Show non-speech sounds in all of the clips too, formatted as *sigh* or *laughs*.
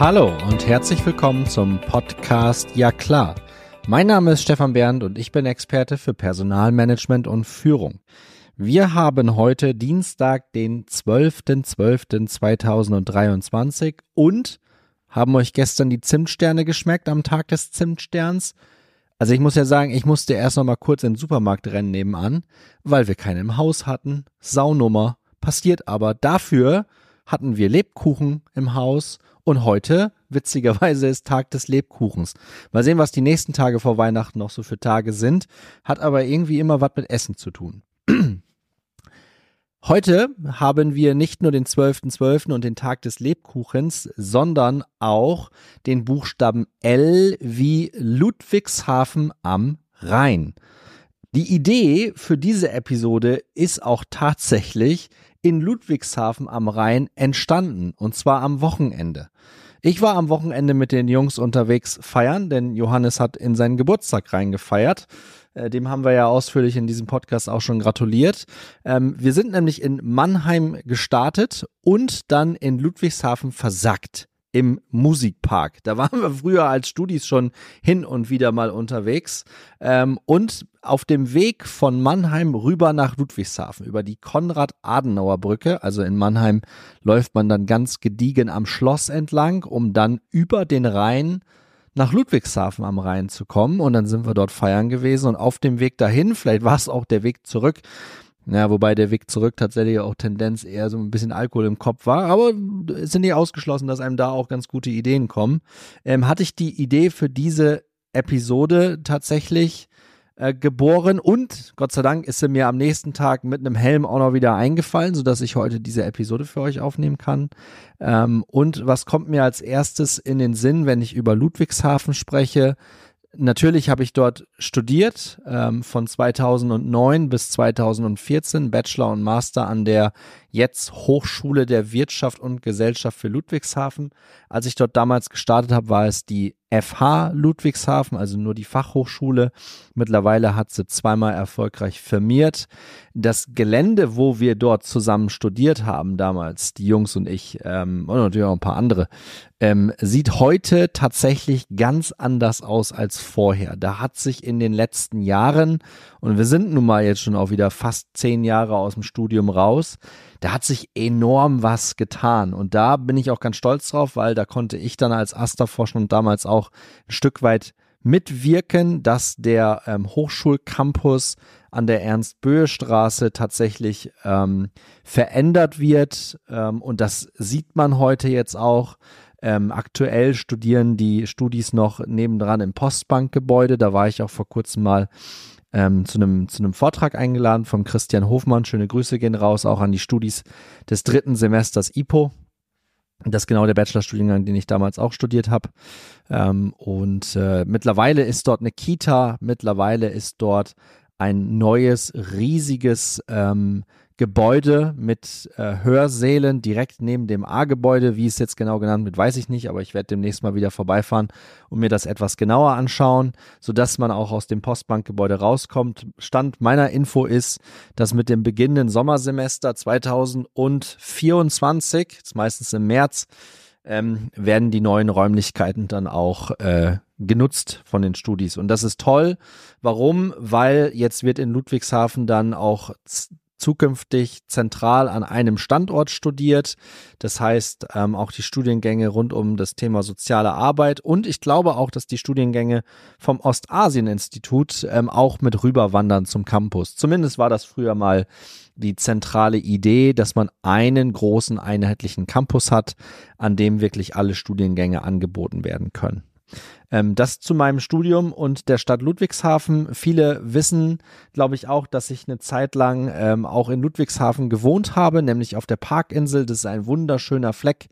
Hallo und herzlich willkommen zum Podcast Ja klar. Mein Name ist Stefan Bernd und ich bin Experte für Personalmanagement und Führung. Wir haben heute Dienstag, den 12.12.2023 und haben euch gestern die Zimtsterne geschmeckt am Tag des Zimtsterns? Also ich muss ja sagen, ich musste erst noch mal kurz in den Supermarkt rennen nebenan, weil wir keinen im Haus hatten. Saunummer. Passiert aber. Dafür hatten wir Lebkuchen im Haus und heute, witzigerweise, ist Tag des Lebkuchens. Mal sehen, was die nächsten Tage vor Weihnachten noch so für Tage sind. Hat aber irgendwie immer was mit Essen zu tun. *clears throat* Heute haben wir nicht nur den 12.12. .12. und den Tag des Lebkuchens, sondern auch den Buchstaben L wie Ludwigshafen am Rhein. Die Idee für diese Episode ist auch tatsächlich in Ludwigshafen am Rhein entstanden, und zwar am Wochenende. Ich war am Wochenende mit den Jungs unterwegs feiern, denn Johannes hat in seinen Geburtstag reingefeiert. Äh, dem haben wir ja ausführlich in diesem Podcast auch schon gratuliert. Ähm, wir sind nämlich in Mannheim gestartet und dann in Ludwigshafen versackt im Musikpark. Da waren wir früher als Studis schon hin und wieder mal unterwegs. Ähm, und auf dem Weg von Mannheim rüber nach Ludwigshafen über die Konrad-Adenauer-Brücke, also in Mannheim, läuft man dann ganz gediegen am Schloss entlang, um dann über den Rhein nach Ludwigshafen am Rhein zu kommen. Und dann sind wir dort feiern gewesen. Und auf dem Weg dahin, vielleicht war es auch der Weg zurück, ja, wobei der Weg zurück tatsächlich auch Tendenz eher so ein bisschen Alkohol im Kopf war, aber es sind nicht ausgeschlossen, dass einem da auch ganz gute Ideen kommen. Ähm, hatte ich die Idee für diese Episode tatsächlich äh, geboren und Gott sei Dank ist sie mir am nächsten Tag mit einem Helm auch noch wieder eingefallen, sodass ich heute diese Episode für euch aufnehmen kann. Ähm, und was kommt mir als erstes in den Sinn, wenn ich über Ludwigshafen spreche? Natürlich habe ich dort studiert, ähm, von 2009 bis 2014, Bachelor und Master an der jetzt Hochschule der Wirtschaft und Gesellschaft für Ludwigshafen. Als ich dort damals gestartet habe, war es die FH Ludwigshafen, also nur die Fachhochschule. Mittlerweile hat sie zweimal erfolgreich firmiert. Das Gelände, wo wir dort zusammen studiert haben damals, die Jungs und ich ähm, und natürlich auch ein paar andere, ähm, sieht heute tatsächlich ganz anders aus als vorher. Da hat sich in den letzten Jahren, und wir sind nun mal jetzt schon auch wieder fast zehn Jahre aus dem Studium raus, da hat sich enorm was getan. Und da bin ich auch ganz stolz drauf, weil da konnte ich dann als Asterforschung damals auch ein Stück weit mitwirken, dass der ähm, Hochschulcampus an der Ernst-Böhe-Straße tatsächlich ähm, verändert wird. Ähm, und das sieht man heute jetzt auch. Ähm, aktuell studieren die Studis noch nebendran im Postbankgebäude. Da war ich auch vor kurzem mal ähm, zu einem zu einem Vortrag eingeladen vom Christian Hofmann. Schöne Grüße gehen raus auch an die Studis des dritten Semesters IPO. Das ist genau der Bachelorstudiengang, den ich damals auch studiert habe. Ähm, und äh, mittlerweile ist dort eine Kita, mittlerweile ist dort ein neues, riesiges ähm, Gebäude mit äh, Hörsälen direkt neben dem A-Gebäude. Wie es jetzt genau genannt wird, weiß ich nicht, aber ich werde demnächst mal wieder vorbeifahren und mir das etwas genauer anschauen, sodass man auch aus dem Postbankgebäude rauskommt. Stand meiner Info ist, dass mit dem beginnenden Sommersemester 2024, das ist meistens im März, ähm, werden die neuen Räumlichkeiten dann auch äh, genutzt von den Studis. Und das ist toll. Warum? Weil jetzt wird in Ludwigshafen dann auch zukünftig zentral an einem Standort studiert. Das heißt, ähm, auch die Studiengänge rund um das Thema soziale Arbeit und ich glaube auch, dass die Studiengänge vom Ostasien-Institut ähm, auch mit rüberwandern zum Campus. Zumindest war das früher mal die zentrale Idee, dass man einen großen einheitlichen Campus hat, an dem wirklich alle Studiengänge angeboten werden können. Ähm, das zu meinem Studium und der Stadt Ludwigshafen. Viele wissen, glaube ich, auch, dass ich eine Zeit lang ähm, auch in Ludwigshafen gewohnt habe, nämlich auf der Parkinsel. Das ist ein wunderschöner Fleck.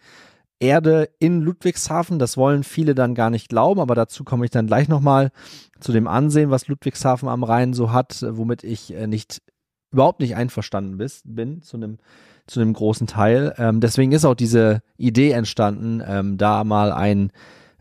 Erde in Ludwigshafen, das wollen viele dann gar nicht glauben, aber dazu komme ich dann gleich nochmal zu dem Ansehen, was Ludwigshafen am Rhein so hat, womit ich äh, nicht überhaupt nicht einverstanden bis, bin zu einem zu einem großen Teil. Ähm, deswegen ist auch diese Idee entstanden, ähm, da mal ein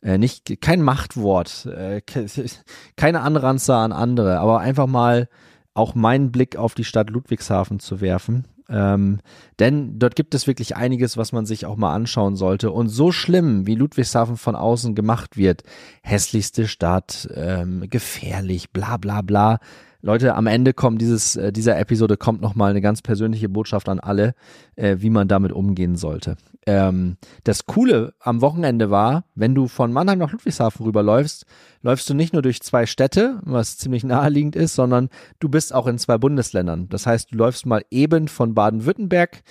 äh, nicht kein Machtwort, äh, *laughs* keine Anranzer an andere, aber einfach mal auch meinen Blick auf die Stadt Ludwigshafen zu werfen. Ähm, denn dort gibt es wirklich einiges, was man sich auch mal anschauen sollte. Und so schlimm, wie Ludwigshafen von außen gemacht wird, hässlichste Stadt, ähm, gefährlich, bla bla bla, Leute, am Ende kommt dieses, äh, dieser Episode kommt nochmal eine ganz persönliche Botschaft an alle, äh, wie man damit umgehen sollte. Ähm, das Coole am Wochenende war, wenn du von Mannheim nach Ludwigshafen rüberläufst, läufst du nicht nur durch zwei Städte, was ziemlich naheliegend ist, sondern du bist auch in zwei Bundesländern. Das heißt, du läufst mal eben von Baden-Württemberg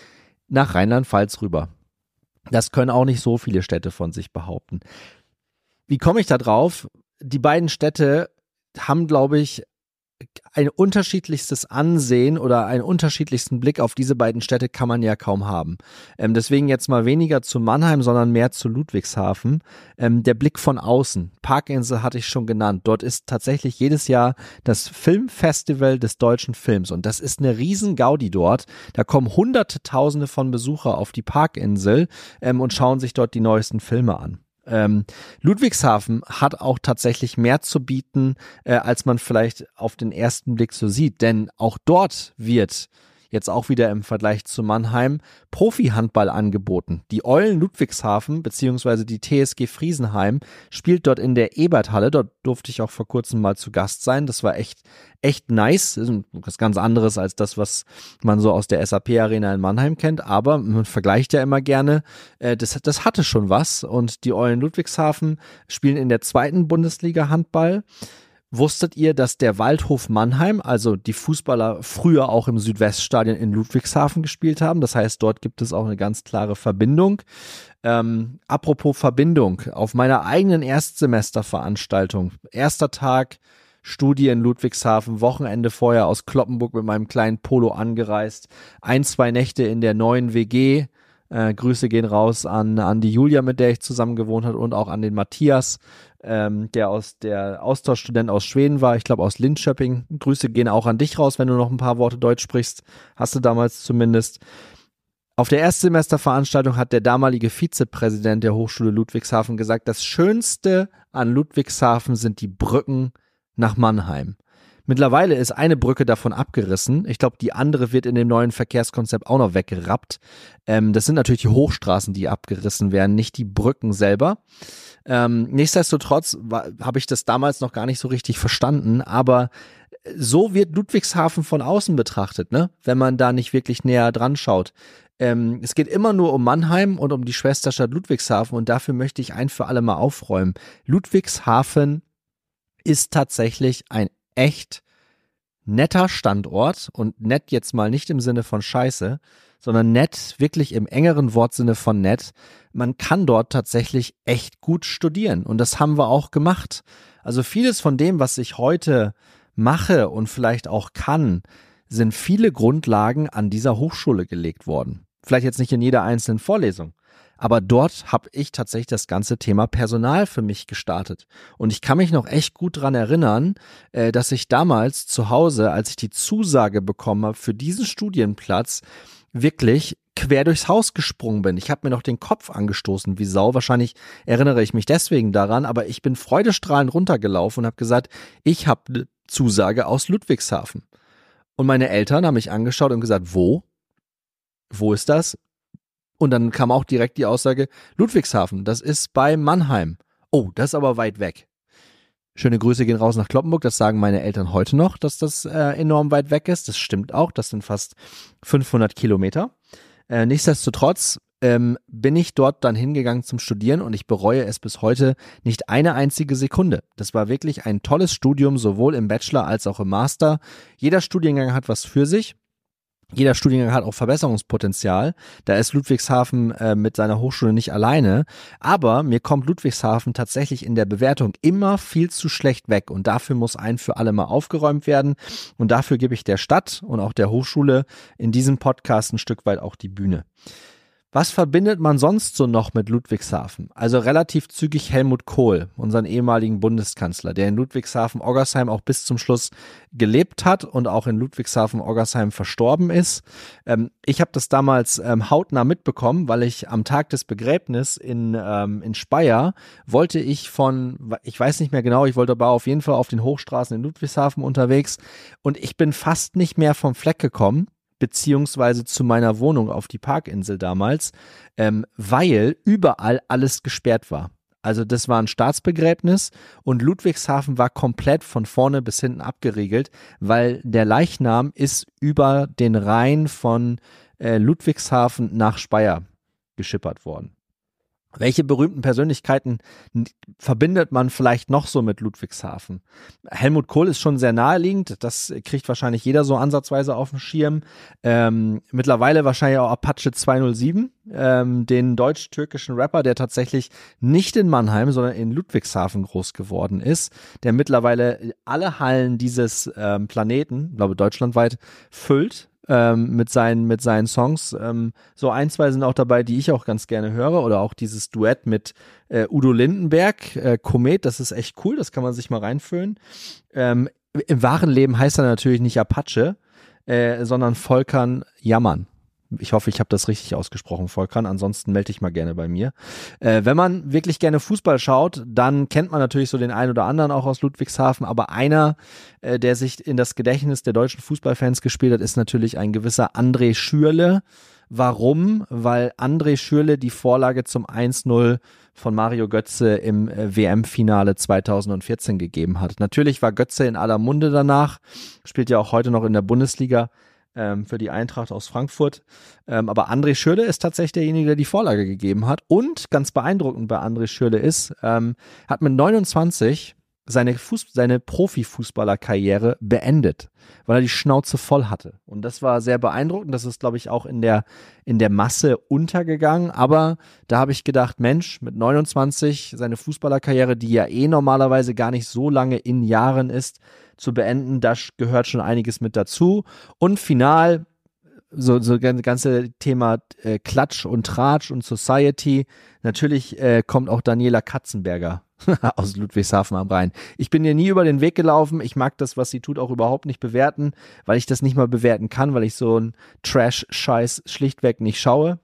nach Rheinland-Pfalz rüber. Das können auch nicht so viele Städte von sich behaupten. Wie komme ich da drauf? Die beiden Städte haben, glaube ich, ein unterschiedlichstes Ansehen oder einen unterschiedlichsten Blick auf diese beiden Städte kann man ja kaum haben. Ähm, deswegen jetzt mal weniger zu Mannheim, sondern mehr zu Ludwigshafen. Ähm, der Blick von außen. Parkinsel hatte ich schon genannt. Dort ist tatsächlich jedes Jahr das Filmfestival des deutschen Films und das ist eine riesen Gaudi dort. Da kommen hunderte, tausende von Besucher auf die Parkinsel ähm, und schauen sich dort die neuesten Filme an. Ähm, Ludwigshafen hat auch tatsächlich mehr zu bieten, äh, als man vielleicht auf den ersten Blick so sieht, denn auch dort wird jetzt auch wieder im Vergleich zu Mannheim, Profi-Handball angeboten. Die Eulen Ludwigshafen bzw. die TSG Friesenheim spielt dort in der Eberthalle. Dort durfte ich auch vor kurzem mal zu Gast sein. Das war echt, echt nice. Das ist was ganz anderes als das, was man so aus der SAP-Arena in Mannheim kennt. Aber man vergleicht ja immer gerne. Äh, das, das hatte schon was. Und die Eulen Ludwigshafen spielen in der zweiten Bundesliga Handball. Wusstet ihr, dass der Waldhof Mannheim, also die Fußballer früher auch im Südweststadion in Ludwigshafen gespielt haben? Das heißt, dort gibt es auch eine ganz klare Verbindung. Ähm, apropos Verbindung, auf meiner eigenen Erstsemesterveranstaltung, erster Tag, Studie in Ludwigshafen, Wochenende vorher aus Kloppenburg mit meinem kleinen Polo angereist, ein, zwei Nächte in der neuen WG, äh, Grüße gehen raus an, an die Julia, mit der ich zusammen gewohnt habe und auch an den Matthias, ähm, der aus der Austauschstudent aus Schweden war, ich glaube aus Linköping. Grüße gehen auch an dich raus, wenn du noch ein paar Worte Deutsch sprichst. Hast du damals zumindest. Auf der Erstsemesterveranstaltung hat der damalige Vizepräsident der Hochschule Ludwigshafen gesagt, das Schönste an Ludwigshafen sind die Brücken nach Mannheim. Mittlerweile ist eine Brücke davon abgerissen. Ich glaube, die andere wird in dem neuen Verkehrskonzept auch noch weggerappt. Ähm, das sind natürlich die Hochstraßen, die abgerissen werden, nicht die Brücken selber. Ähm, nichtsdestotrotz habe ich das damals noch gar nicht so richtig verstanden, aber so wird Ludwigshafen von außen betrachtet, ne? wenn man da nicht wirklich näher dran schaut. Ähm, es geht immer nur um Mannheim und um die Schwesterstadt Ludwigshafen und dafür möchte ich ein für alle Mal aufräumen. Ludwigshafen ist tatsächlich ein echt netter Standort und nett jetzt mal nicht im Sinne von Scheiße, sondern nett wirklich im engeren Wortsinne von nett. Man kann dort tatsächlich echt gut studieren und das haben wir auch gemacht. Also vieles von dem, was ich heute mache und vielleicht auch kann, sind viele Grundlagen an dieser Hochschule gelegt worden. Vielleicht jetzt nicht in jeder einzelnen Vorlesung, aber dort habe ich tatsächlich das ganze Thema Personal für mich gestartet. Und ich kann mich noch echt gut dran erinnern, äh, dass ich damals zu Hause, als ich die Zusage bekommen habe für diesen Studienplatz, wirklich quer durchs Haus gesprungen bin. Ich habe mir noch den Kopf angestoßen wie Sau. Wahrscheinlich erinnere ich mich deswegen daran, aber ich bin freudestrahlend runtergelaufen und habe gesagt, ich habe eine Zusage aus Ludwigshafen. Und meine Eltern haben mich angeschaut und gesagt, wo? Wo ist das? Und dann kam auch direkt die Aussage, Ludwigshafen, das ist bei Mannheim. Oh, das ist aber weit weg. Schöne Grüße gehen raus nach Kloppenburg. Das sagen meine Eltern heute noch, dass das äh, enorm weit weg ist. Das stimmt auch. Das sind fast 500 Kilometer. Äh, nichtsdestotrotz ähm, bin ich dort dann hingegangen zum Studieren und ich bereue es bis heute nicht eine einzige Sekunde. Das war wirklich ein tolles Studium, sowohl im Bachelor als auch im Master. Jeder Studiengang hat was für sich jeder Studiengang hat auch Verbesserungspotenzial. Da ist Ludwigshafen äh, mit seiner Hochschule nicht alleine. Aber mir kommt Ludwigshafen tatsächlich in der Bewertung immer viel zu schlecht weg. Und dafür muss ein für alle Mal aufgeräumt werden. Und dafür gebe ich der Stadt und auch der Hochschule in diesem Podcast ein Stück weit auch die Bühne. Was verbindet man sonst so noch mit Ludwigshafen? Also relativ zügig Helmut Kohl, unseren ehemaligen Bundeskanzler, der in Ludwigshafen-Oggersheim auch bis zum Schluss gelebt hat und auch in Ludwigshafen-Oggersheim verstorben ist. Ähm, ich habe das damals ähm, hautnah mitbekommen, weil ich am Tag des Begräbnis in, ähm, in Speyer wollte ich von, ich weiß nicht mehr genau, ich wollte aber auf jeden Fall auf den Hochstraßen in Ludwigshafen unterwegs und ich bin fast nicht mehr vom Fleck gekommen beziehungsweise zu meiner Wohnung auf die Parkinsel damals, ähm, weil überall alles gesperrt war. Also das war ein Staatsbegräbnis und Ludwigshafen war komplett von vorne bis hinten abgeriegelt, weil der Leichnam ist über den Rhein von äh, Ludwigshafen nach Speyer geschippert worden. Welche berühmten Persönlichkeiten verbindet man vielleicht noch so mit Ludwigshafen? Helmut Kohl ist schon sehr naheliegend, das kriegt wahrscheinlich jeder so ansatzweise auf dem Schirm. Ähm, mittlerweile wahrscheinlich auch Apache 207, ähm, den deutsch-türkischen Rapper, der tatsächlich nicht in Mannheim, sondern in Ludwigshafen groß geworden ist, der mittlerweile alle Hallen dieses ähm, Planeten, glaube deutschlandweit, füllt ähm, mit, seinen, mit seinen Songs. Ähm, so ein, zwei sind auch dabei, die ich auch ganz gerne höre. Oder auch dieses Duett mit äh, Udo Lindenberg, äh, Komet, das ist echt cool, das kann man sich mal reinfüllen. Ähm, Im wahren Leben heißt er natürlich nicht Apache, äh, sondern Volkan Jammern. Ich hoffe, ich habe das richtig ausgesprochen, Volkan. Ansonsten melde ich mal gerne bei mir. Äh, wenn man wirklich gerne Fußball schaut, dann kennt man natürlich so den einen oder anderen auch aus Ludwigshafen. Aber einer, äh, der sich in das Gedächtnis der deutschen Fußballfans gespielt hat, ist natürlich ein gewisser André Schürle. Warum? Weil André Schürle die Vorlage zum 1-0 von Mario Götze im äh, WM-Finale 2014 gegeben hat. Natürlich war Götze in aller Munde danach, spielt ja auch heute noch in der Bundesliga ähm, für die Eintracht aus Frankfurt. Ähm, aber André Schürle ist tatsächlich derjenige, der die Vorlage gegeben hat. Und ganz beeindruckend bei André Schürle ist, ähm, hat mit 29 seine, seine Profifußballerkarriere beendet, weil er die Schnauze voll hatte. Und das war sehr beeindruckend. Das ist, glaube ich, auch in der, in der Masse untergegangen. Aber da habe ich gedacht, Mensch, mit 29 seine Fußballerkarriere, die ja eh normalerweise gar nicht so lange in Jahren ist, zu beenden. Da gehört schon einiges mit dazu. Und final, so, so ganze Thema äh, Klatsch und Tratsch und Society. Natürlich äh, kommt auch Daniela Katzenberger *laughs* aus Ludwigshafen am Rhein. Ich bin ihr nie über den Weg gelaufen. Ich mag das, was sie tut, auch überhaupt nicht bewerten, weil ich das nicht mal bewerten kann, weil ich so einen Trash-Scheiß schlichtweg nicht schaue.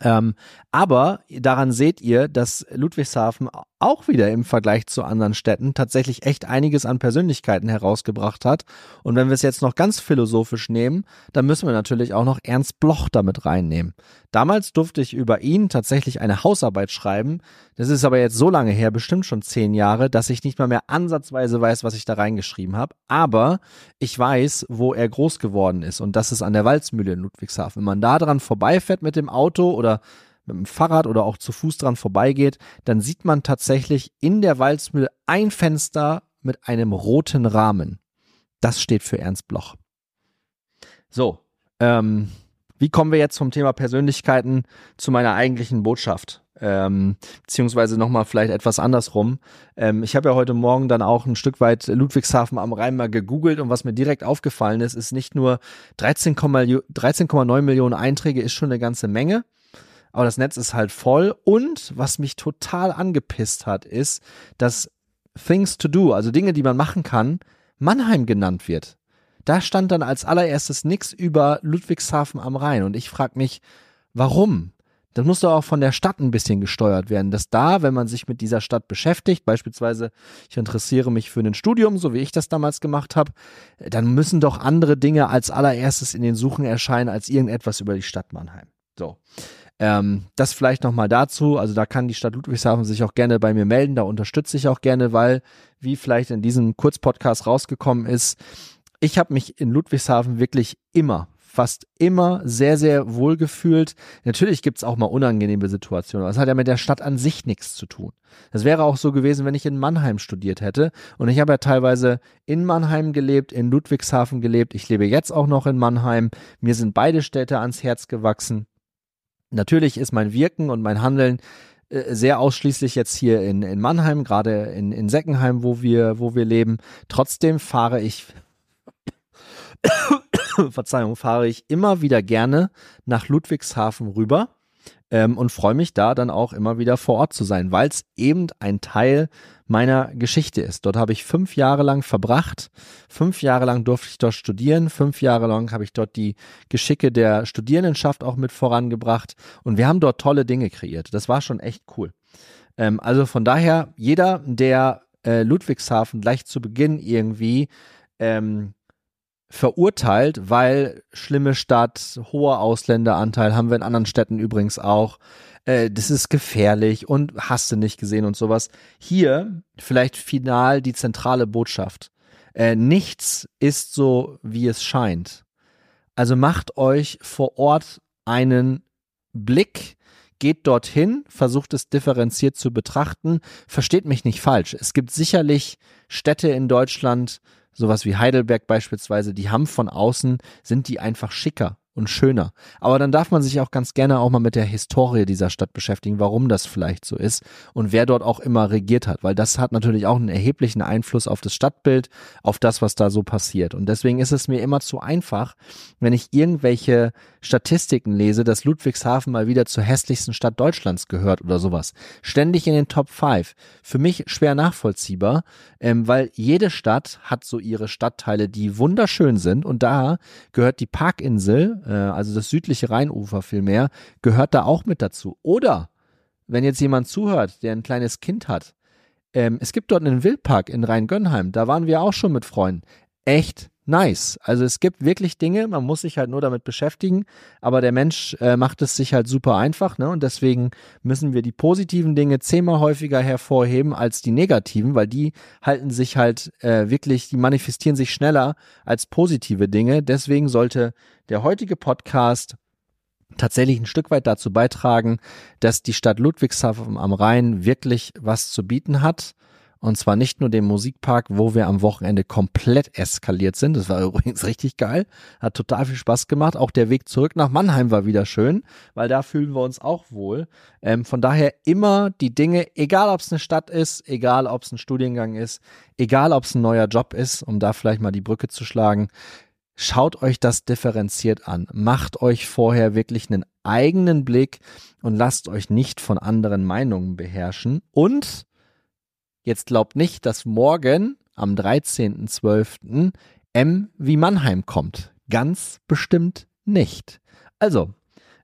Ähm, aber daran seht ihr, dass Ludwigshafen auch wieder im Vergleich zu anderen Städten tatsächlich echt einiges an Persönlichkeiten herausgebracht hat. Und wenn wir es jetzt noch ganz philosophisch nehmen, dann müssen wir natürlich auch noch Ernst Bloch damit reinnehmen. Damals durfte ich über ihn tatsächlich eine Hausarbeit schreiben. Das ist aber jetzt so lange her, bestimmt schon zehn Jahre, dass ich nicht mal mehr ansatzweise weiß, was ich da reingeschrieben habe. Aber ich weiß, wo er groß geworden ist. Und das ist an der Walzmühle in Ludwigshafen. Wenn man da dran vorbeifährt mit dem Auto oder mit dem Fahrrad oder auch zu Fuß dran vorbeigeht, dann sieht man tatsächlich in der Walzmühle ein Fenster mit einem roten Rahmen. Das steht für Ernst Bloch. So, ähm, wie kommen wir jetzt vom Thema Persönlichkeiten zu meiner eigentlichen Botschaft? Ähm, beziehungsweise nochmal vielleicht etwas andersrum. Ähm, ich habe ja heute Morgen dann auch ein Stück weit Ludwigshafen am Rhein mal gegoogelt und was mir direkt aufgefallen ist, ist nicht nur 13,9 13, Millionen Einträge ist schon eine ganze Menge, aber das Netz ist halt voll. Und was mich total angepisst hat, ist, dass Things to Do, also Dinge, die man machen kann, Mannheim genannt wird. Da stand dann als allererstes nichts über Ludwigshafen am Rhein. Und ich frage mich, warum? Das muss doch auch von der Stadt ein bisschen gesteuert werden, dass da, wenn man sich mit dieser Stadt beschäftigt, beispielsweise ich interessiere mich für ein Studium, so wie ich das damals gemacht habe, dann müssen doch andere Dinge als allererstes in den Suchen erscheinen als irgendetwas über die Stadt Mannheim. So. Ähm, das vielleicht nochmal dazu. Also da kann die Stadt Ludwigshafen sich auch gerne bei mir melden. Da unterstütze ich auch gerne, weil, wie vielleicht in diesem Kurzpodcast rausgekommen ist, ich habe mich in Ludwigshafen wirklich immer fast immer sehr, sehr wohl gefühlt. Natürlich gibt's auch mal unangenehme Situationen, aber es hat ja mit der Stadt an sich nichts zu tun. Das wäre auch so gewesen, wenn ich in Mannheim studiert hätte. Und ich habe ja teilweise in Mannheim gelebt, in Ludwigshafen gelebt. Ich lebe jetzt auch noch in Mannheim. Mir sind beide Städte ans Herz gewachsen. Natürlich ist mein Wirken und mein Handeln äh, sehr ausschließlich jetzt hier in, in Mannheim, gerade in, in Seckenheim, wo wir, wo wir leben. Trotzdem fahre ich, *coughs* Verzeihung, fahre ich immer wieder gerne nach Ludwigshafen rüber ähm, und freue mich da dann auch immer wieder vor Ort zu sein, weil es eben ein Teil meiner Geschichte ist. Dort habe ich fünf Jahre lang verbracht. Fünf Jahre lang durfte ich dort studieren. Fünf Jahre lang habe ich dort die Geschicke der Studierendenschaft auch mit vorangebracht. Und wir haben dort tolle Dinge kreiert. Das war schon echt cool. Ähm, also von daher, jeder, der äh, Ludwigshafen gleich zu Beginn irgendwie ähm, verurteilt, weil schlimme Stadt, hoher Ausländeranteil, haben wir in anderen Städten übrigens auch. Äh, das ist gefährlich und hast du nicht gesehen und sowas. Hier vielleicht final die zentrale Botschaft. Äh, nichts ist so, wie es scheint. Also macht euch vor Ort einen Blick, geht dorthin, versucht es differenziert zu betrachten. Versteht mich nicht falsch. Es gibt sicherlich Städte in Deutschland, sowas wie Heidelberg beispielsweise, die haben von außen, sind die einfach schicker und schöner. Aber dann darf man sich auch ganz gerne auch mal mit der Historie dieser Stadt beschäftigen, warum das vielleicht so ist und wer dort auch immer regiert hat, weil das hat natürlich auch einen erheblichen Einfluss auf das Stadtbild, auf das, was da so passiert. Und deswegen ist es mir immer zu einfach, wenn ich irgendwelche Statistiken lese, dass Ludwigshafen mal wieder zur hässlichsten Stadt Deutschlands gehört oder sowas. Ständig in den Top 5. Für mich schwer nachvollziehbar, ähm, weil jede Stadt hat so ihre Stadtteile, die wunderschön sind und da gehört die Parkinsel, äh, also das südliche Rheinufer vielmehr, gehört da auch mit dazu. Oder wenn jetzt jemand zuhört, der ein kleines Kind hat, ähm, es gibt dort einen Wildpark in Rheingönheim, da waren wir auch schon mit Freunden. Echt nice. Also es gibt wirklich Dinge, man muss sich halt nur damit beschäftigen, aber der Mensch äh, macht es sich halt super einfach, ne? Und deswegen müssen wir die positiven Dinge zehnmal häufiger hervorheben als die negativen, weil die halten sich halt äh, wirklich, die manifestieren sich schneller als positive Dinge. Deswegen sollte der heutige Podcast tatsächlich ein Stück weit dazu beitragen, dass die Stadt Ludwigshafen am Rhein wirklich was zu bieten hat und zwar nicht nur den Musikpark, wo wir am Wochenende komplett eskaliert sind. Das war *laughs* übrigens richtig geil. Hat total viel Spaß gemacht. Auch der Weg zurück nach Mannheim war wieder schön, weil da fühlen wir uns auch wohl. Ähm, von daher immer die Dinge, egal ob es eine Stadt ist, egal ob es ein Studiengang ist, egal ob es ein neuer Job ist, um da vielleicht mal die Brücke zu schlagen. Schaut euch das differenziert an. Macht euch vorher wirklich einen eigenen Blick und lasst euch nicht von anderen Meinungen beherrschen. Und Jetzt glaubt nicht, dass morgen am 13.12. M wie Mannheim kommt. Ganz bestimmt nicht. Also,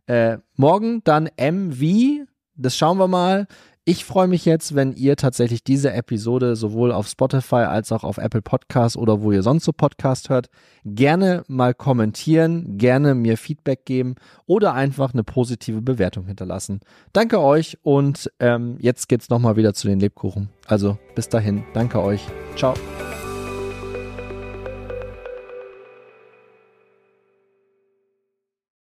äh, morgen dann M wie, das schauen wir mal. Ich freue mich jetzt, wenn ihr tatsächlich diese Episode sowohl auf Spotify als auch auf Apple Podcasts oder wo ihr sonst so Podcast hört, gerne mal kommentieren, gerne mir Feedback geben oder einfach eine positive Bewertung hinterlassen. Danke euch und ähm, jetzt geht's nochmal wieder zu den Lebkuchen. Also bis dahin, danke euch. Ciao.